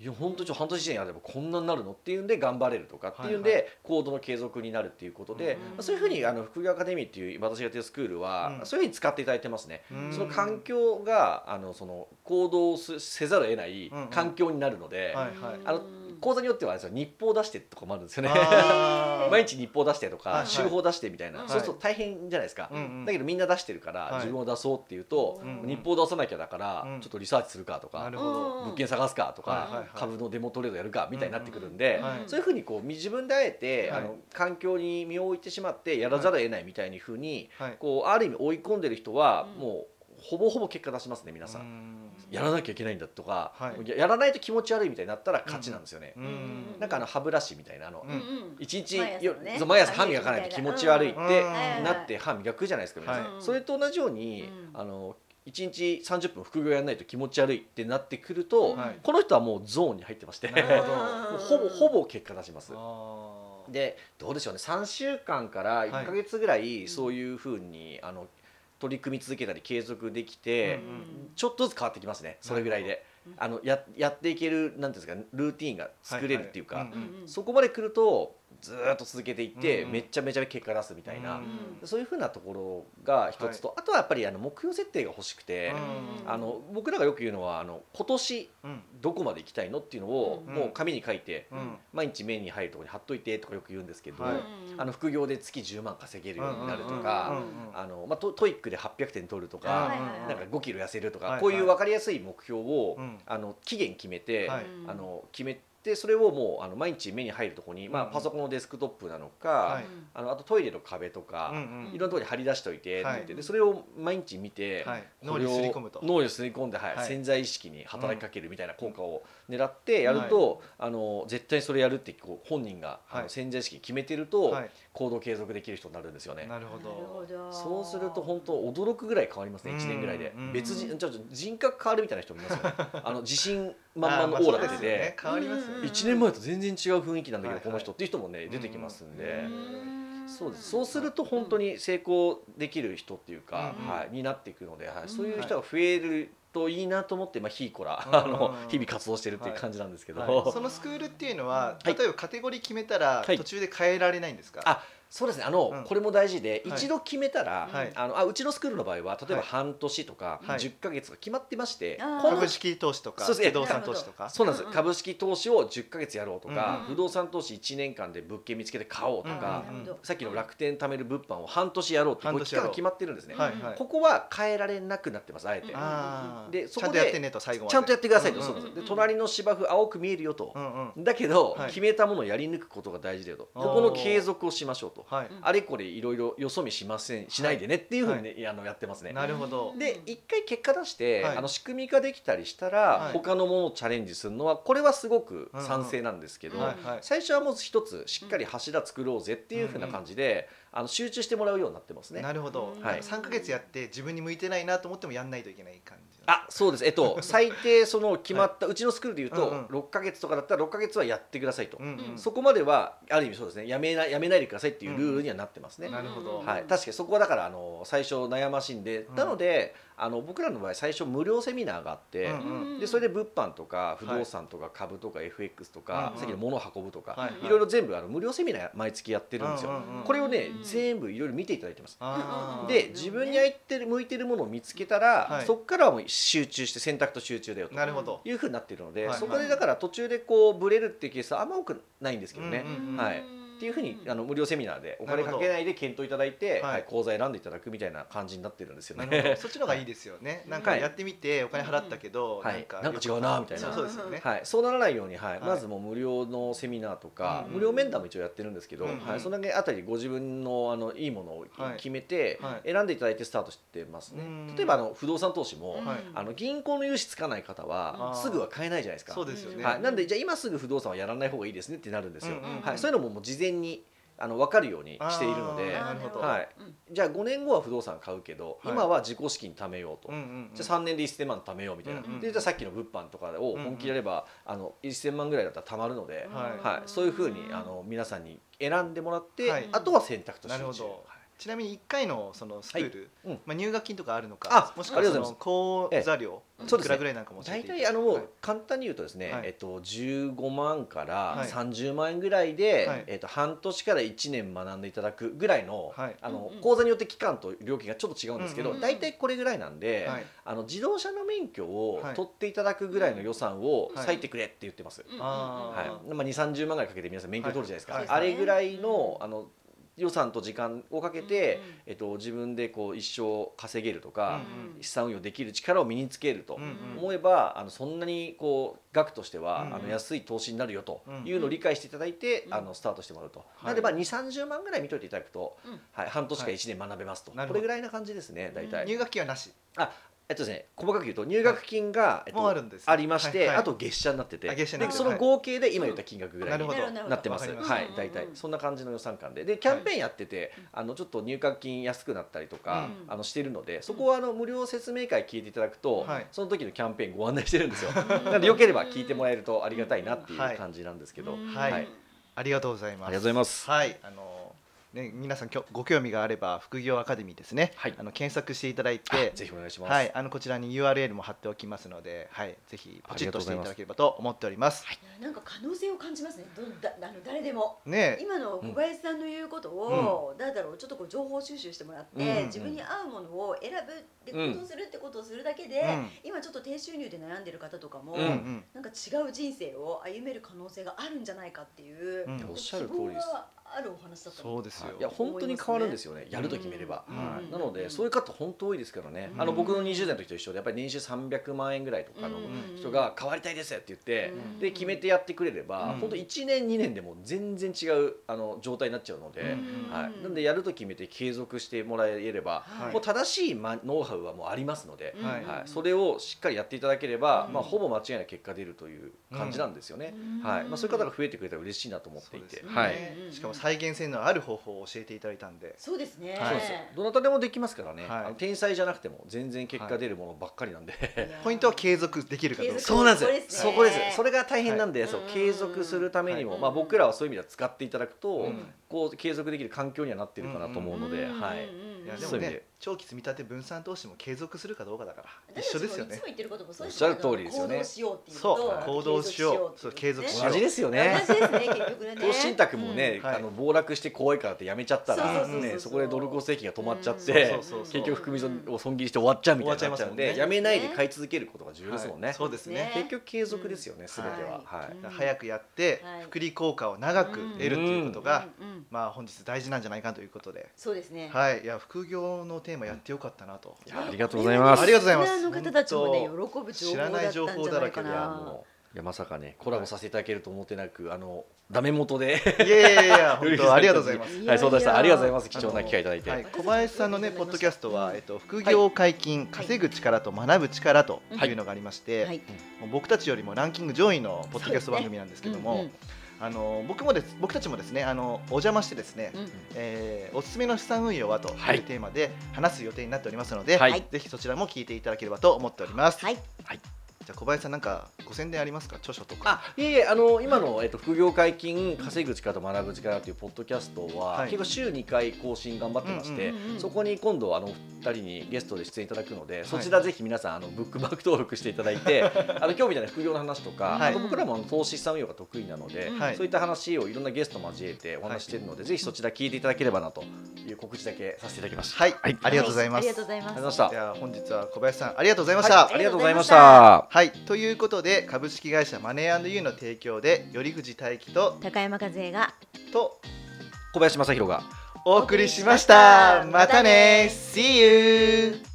いや本当に半年以内やればこんなになるの？っていうんで頑張れるとかっていうんで、はい行動の継続になるっていうことで、うんまあそういうふうにあの副業アカデミーっていう私がやってるスクールは、うん。そういうふうに使っていただいてますね。うん。その環境があのその行動をすせざるを得ない環境になるので、はいはい。あの講座によってはあれですよ日報出してとかもあるんですよね。*laughs* 毎日日報出してとか、はいはい。週報出してみたいな、はいそうすると大変じゃないですか、うんうん。だけどみんな出してるから、はい。自分を出そうっていうと、うん日報出さなきゃだから、うん。ちょっとリサーチするかとかなるほど。物件探すかとか、はいはいはい。株のデモトレードやるかみたいになってくるんで、そういうふうにこう自分であえて、はい。あの環境に身を置いてしまってやらざるを得ないみたいにふうに、はい。こうある意味追い込んでる人は、うん。もうほぼほぼ結果出しますね皆さん。うんやらなきゃいけないんだとか、はい。ややらないと気持ち悪いみたいになったら勝ちなんですよね。うんなんかあの歯ブラシみたいなあの、うんうん。一日毎朝よね毎朝歯磨かないと気持ち悪いってうん。なって歯磨くじゃないですか皆さん、はい。それと同じように、うん。あの1日30分副業やらないと気持ち悪いってなってくると、はい。この人はもうゾーンに入ってまして。ほど。*laughs* もうほぼほぼ結果出します。でどうでしょうね。3週間から1か月ぐらい。そういうふうに、あの取り組み続けたり継続できて、うんちょっとずつ変わってきますね。それぐらいで。あのややっていけるなんですかルーティンが作れるっていうか、そこまで来るとずーっと続けていって、うん。めっちゃめちゃ結果出すみたいな、うん。そういうふうなところが一つと、あとはやっぱりあの目標設定が欲しくて、うん。あの僕らがよく言うのはあの今年うん。どこまで行きたいのっていうのを、うん。もう紙に書いて、うん。毎日目に入るところに貼っといてとかよく言うんですけど、はい。あの副業で月10万稼げるようになるとか、うんあのまあ、ト TOEIC で800点取るとか、なんか5キロ痩せるとか、こういう分かりやすい目標を、うん。あの期限決めて、はい。あの決めてそれをもうあの毎日目に入るところに、まあ、うんパソコンのデスクトップなのか、はい。あのあとトイレの壁とか、うんうん。いろんなところに貼り出しておい。てはいでそれを毎日見て、はい。これを脳にすり込むと。脳にすり込んで、はいはい。潜在意識に働きかけるみたいな効果を狙ってやると、あの絶対それやるってこう本人が、あのはい。潜在意識に決めてると、はい。行動継続できる人になるんですよね。なるほなるほど。どそうすると本当驚くぐらい変わりますね。うん1年ぐらいで。うん別人ちょっと人格変わるみたいな人もいますよね。*laughs* あの自信満々のオーラが出て変わりますよね。うん1年前と全然違う雰囲気なんだけどはいはい。この人っていう人もね出てきますんで。うん。そうです。そうすると本当に成功できる人っていうかうん。はいになっていくのではいうん。そういう人が増えるといいなと思って、まあ、日々こらうん。あの日々活動してるっていう感じなんですけど、はい。そのスクールっていうのは、はい。例えばカテゴリー決めたらはい。途中で変えられないんですか、あそうですね。あの、うん。これも大事で、はい。一度決めたら、はい。あのあうちのスクールの場合は例えばはい半年とかはい。10ヶ月が決まってまして、株式投資とか不動産投資とか？そうなんです、うん。うん株式投資を10ヶ月やろうとか、うん。不動産投資1年間で物件見つけて買おうとか、うん。なるほどさっきの楽天貯める物販を半年やろうってこう期間が決まってるんですね、はいはい。ここは変えられなくなってますあえて、でそこでちゃんとやってねと最後まで。ちゃんとやってくださいと、うんそうなん。ですうんで隣の芝生青く見えるよと、うんうん。だけど、はい。決めたものをやり抜くことが大事だよと。ここの継続をしましょうと、はい、うん。あれこれいろいろよそ見しませんしないでねっていうふうにね、あのやってますね。なるほど。で一回結果出して、はい。あの仕組み化できたりしたら、はい。他のものをチャレンジするのはこれはすごく賛成なんですけど、最初はもう一つしっかり柱作ろうぜっていうふうな感じで、あの集中してもらうようになってますね。なるほど、うん。はい3か月やって自分に向いてないなと思ってもやんないといけない感じあそうです。えっと *laughs* 最低その決まった、うちのスクールでいうと、うんうん6か月とかだったら6か月はやってくださいと、うんうんそこまではある意味そうですね。やめなやめないでくださいっていうルールにはなってますね。なるほどはい、確かにそこはだからあの最初悩ましいんで、うん。なのであの僕らの場合最初無料セミナーがあって、うんでそれで物販とか不動産とか株とか FX とか、うんさっきの物を運ぶとか、はいい。ろいろ全部あの無料セミナー毎月やってるんですよ。うんうんうん。これをね、うん全部いろいろ見ていただいてます。で自分に合ってる向いてるものを見つけたら、はい。そこからはもう集中して選択と集中だよと。なるほど。いうふうになっているので、はいそこでだから途中でこうブレるっていうケースはあんま多くないんですけどね。うんうん。はいっていうふうにあの無料セミナーでお金かけないで検討いただいて、はい。はい、講座選んでいただくみたいな感じになってるんですよね。*laughs* そっちの方がいいですよね、なんかはい。やってみてお金払ったけど、はい。なんか違うなみたいな。そうですよね、はい、そうならないように、はい。はい。まずもう無料のセミナーとか、うん無料面談も一応やってるんですけど、うんはい、そのあたりご自分のあのいいものをはい。決めて、はい。選んでいただいてスタートしてますね。うん。例えばあの不動産投資も、あの銀行の融資つかない方はすぐは買えないじゃないですか。そうですよね、はい、なんでじゃあ今すぐ不動産はやらない方がいいですねってなるんですよ。はい、そういうのももう事前にあの分かるようにしているのではい、じゃあ5年後は不動産買うけど、はい。今は自己資金貯めようと、うんうんうん。じゃあ3年で1000万貯めようみたいな、うんうんでじゃあさっきの物販とかを本気でやれば、あの1000万ぐらいだったら貯まるので、はい。はい、そういうふうにあの皆さんに選んでもらって、はい。あとは選択と集中なるほど。はい。ちなみに1回のそのスクール、はい。うん。まあ、入学金とかあるのかあもしくはその講座料、ええそうですね。いくらぐらいなんかも大体あの簡単に言うとですね、はい。えっと、15万からはい。30万円ぐらいで、はい。えっと、半年から1年学んでいただくぐらいの,、はい。あのうんうん。講座によって期間と料金がちょっと違うんですけど、うんうん大体これぐらいなんで、はい。あの自動車の免許をはい。取っていただくぐらいの予算をはい。割いてくれって言ってます。はい。まあ、2 3 0万ぐらいかけて皆さん免許取るじゃないですか、はい。あれぐらいうんのあの予算と時間をかけて、えっと、自分でこう一生稼げるとか、資産運用できる力を身につけると思えば、あのそんなにこう額としては、うんあの安い投資になるよとうんいうのを理解していただいて、うん。あのスタートしてもらうと、い。なんでまあ2 3 0万ぐらい見といていただくと、うん。はい、半年か1年学べますと、これぐらいな感じですね大体、入学金はなしえっとですね細かく言うと入学金が、えっともうあるんです。ねありまして、はいはい。あと月謝になってて。でその合計で今言った金額ぐらいになってます。はい大体。うんそんな感じの予算感で、でキャンペーンやってて、あのちょっと入学金安くなったりとか、うん。あのしてるので、そこはあの無料説明会聞いていただくと、はい。その時のキャンペーンご案内してるんですよ。*laughs* なのでよければ聞いてもらえるとありがたいなっていうはい。感じなんですけど、うんはい。はい。ありがとうございます。ありがとうございます。はい。あのね皆さんきょご興味があれば副業アカデミーですね、はい。あの検索していただいあてぜひお願いします。はい、あのこちらに URL も貼っておきますので、はい、ぜひポチッとしていただければと思っております。いやなんか可能性を感じますね。どだあの誰でも。ね。え、今の小林さんの言うことを、なんだろうちょっとこう情報収集してもらって、うん。自分に合うものを選ぶでうん。行動するってことをするだけで、うん。今ちょっと低収入で悩んでる方とかも、うんうん。うん、なんか違う人生を歩める可能性があるんじゃないかっていう、うん。なんかおっしゃる通りです。希望があるお話だったそうですよ。はい。いや本当に変わるんですよね、やると決めれば、うん。はい。うん。なのでそういう方本当多いですからね、うん。あの僕の20代の時と一緒でやっぱり年収300万円ぐらいとかのうん。人が変わりたいですって言って、うん。で決めてやってくれれば、うん。本当1年2年でも全然違うあの状態になっちゃうので、うん。はい、なんでやると決めて継続してもらえれば、はい。もう正しいまノウハウはもうありますので、うん。はい。はい、それをしっかりやっていただければ、うん。まあ、ほぼ間違いない結果出るという感じなんですよね、うん。はい。まあ、そういう方が増えてくれたら嬉しいなと思っていて、はい、うん。しかも再現性のある方法を教えていただいたんで、そうですね、はい。どなたでもできますからね、はい。天才じゃなくても全然結果出るものばっかりなんで、ポイントは継続できるかどうか。継そうなんですよ。そこですね。それが大変なんで、そううん。継続するためにも、はい。まあ、僕らはそういう意味では使っていただくと、うん。こう継続できる環境にはなってるかなと思うので、うん。はい。うんうんうん。いやでもそういう意味で。ね長期積み立て分散投資も継続するかどうかだから。一緒ですよね。いつも言ってることもそうですおっしゃる通りですよね。行動しようっていうそう。と行動しよう。そう継続しよう。同じですよね。同じですね結局ね。投資信託もね、あの暴落して怖いからってやめちゃったらねそこでドル高石が止まっちゃっうん。てそうそうそう。結局含み損を損切りして終わっちゃうみたいになっちゃうんで終わっちゃいますもんねやめないで買い続けることが重要ですもんね、はい。そうですね。結局継続ですよね、すべては、はい。早くやってはい。複利効果を長く得るということが、まあ本日大事なんじゃないかということで、そうですね。はい、いや副業のテーマやってよかったなと。いやありがとうございます。ありがとうございます。の方たちもね喜ぶ情報だ知らない情ったんじ報だらけでもういやまさかねコラボさせていただけると思ってなくあのダメ元で。いやいやいや本当ありがとうございます。はいそうですありがとうございます。貴重な機会いただいて、はい、小林さんのねポッドキャストは、えっと、副業解禁、稼ぐ力と学ぶ力というのがありまして、僕たちよりもランキング上位のポッドキャスト番組なんですけども、うんうんあの僕もです僕たちもですねあのお邪魔してですね、うん。えーおすすめの資産運用はとはい。いうテーマで話す予定になっておりますので、はい。ぜひそちらも聞いていただければと思っております。はいじゃあ小林さんなんかご宣伝ありますか著書とか。あいえいえあの今の、えっと、副業解禁稼ぐ力と学ぶ力というポッドキャストは、はい結構週2回更新頑張ってまして、うんうんうんそこに今度あの2人にゲストで出演いただくので、そちらぜひ皆さんあのブックマーク登録していただいて *laughs* あの今日みたいな副業の話とか、はいあと僕らもあの投資資産運用が得意なので、はいそういった話をいろんなゲスト交えてお話ししているので、ぜひそちら聞いていただければなという告知だけさせていただきました。はい、はいありがとうございます。ありがとうございますありがとうございましたでは本日は小林さんありがとうございました。はいありがとうございました。はい、ということで株式会社マネーユーの提供で頼藤大樹と高山和恵がと小林正弘がお送りしました。またね See you!